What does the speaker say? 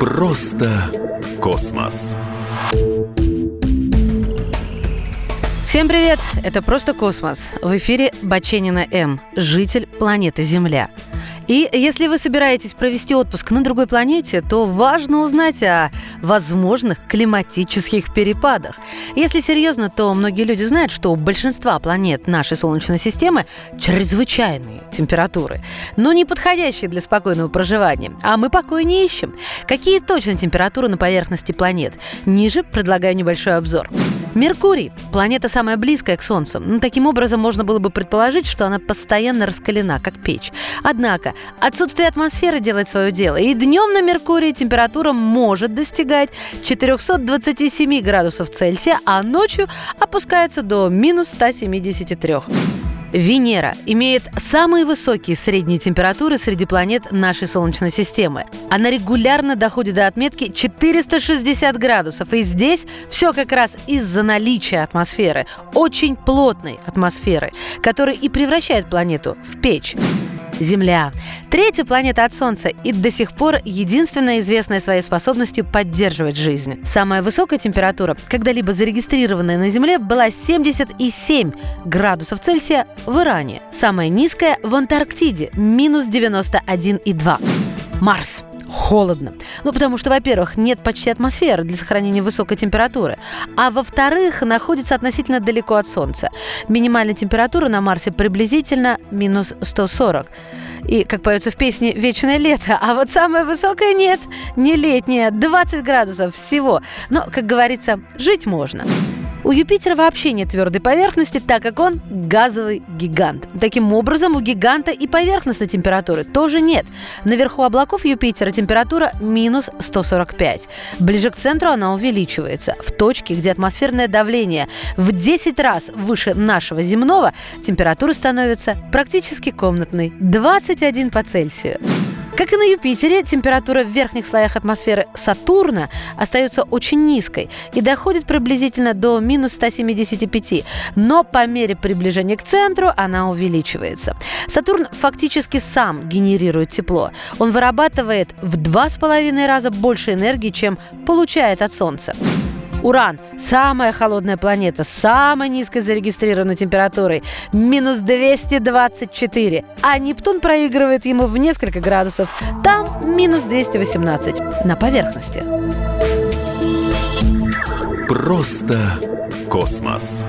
Просто космос. Всем привет! Это «Просто космос». В эфире Баченина М, житель планеты Земля. И если вы собираетесь провести отпуск на другой планете, то важно узнать о возможных климатических перепадах. Если серьезно, то многие люди знают, что у большинства планет нашей Солнечной системы чрезвычайные температуры, но не подходящие для спокойного проживания. А мы покоя не ищем. Какие точно температуры на поверхности планет? Ниже предлагаю небольшой обзор. Меркурий – планета самая близкая к Солнцу. Ну, таким образом, можно было бы предположить, что она постоянно раскалена, как печь. Однако, отсутствие атмосферы делает свое дело. И днем на Меркурии температура может достигать 427 градусов Цельсия, а ночью опускается до минус 173. Венера имеет самые высокие средние температуры среди планет нашей Солнечной системы. Она регулярно доходит до отметки 460 градусов. И здесь все как раз из-за наличия атмосферы, очень плотной атмосферы, которая и превращает планету в печь. Земля. Третья планета от Солнца и до сих пор единственная известная своей способностью поддерживать жизнь. Самая высокая температура, когда-либо зарегистрированная на Земле, была 77 градусов Цельсия в Иране. Самая низкая в Антарктиде – минус 91,2. Марс холодно. Ну, потому что, во-первых, нет почти атмосферы для сохранения высокой температуры, а во-вторых, находится относительно далеко от Солнца. Минимальная температура на Марсе приблизительно минус 140. И, как поется в песне, вечное лето. А вот самое высокое нет, не летнее, 20 градусов всего. Но, как говорится, жить можно. У Юпитера вообще нет твердой поверхности, так как он газовый гигант. Таким образом, у гиганта и поверхностной температуры тоже нет. Наверху облаков Юпитера температура минус 145. Ближе к центру она увеличивается. В точке, где атмосферное давление в 10 раз выше нашего земного, температура становится практически комнатной – 21 по Цельсию. Как и на Юпитере, температура в верхних слоях атмосферы Сатурна остается очень низкой и доходит приблизительно до минус 175, но по мере приближения к центру она увеличивается. Сатурн фактически сам генерирует тепло. Он вырабатывает в два с половиной раза больше энергии, чем получает от Солнца. Уран – самая холодная планета с самой низкой зарегистрированной температурой – минус 224. А Нептун проигрывает ему в несколько градусов. Там минус 218 на поверхности. Просто космос.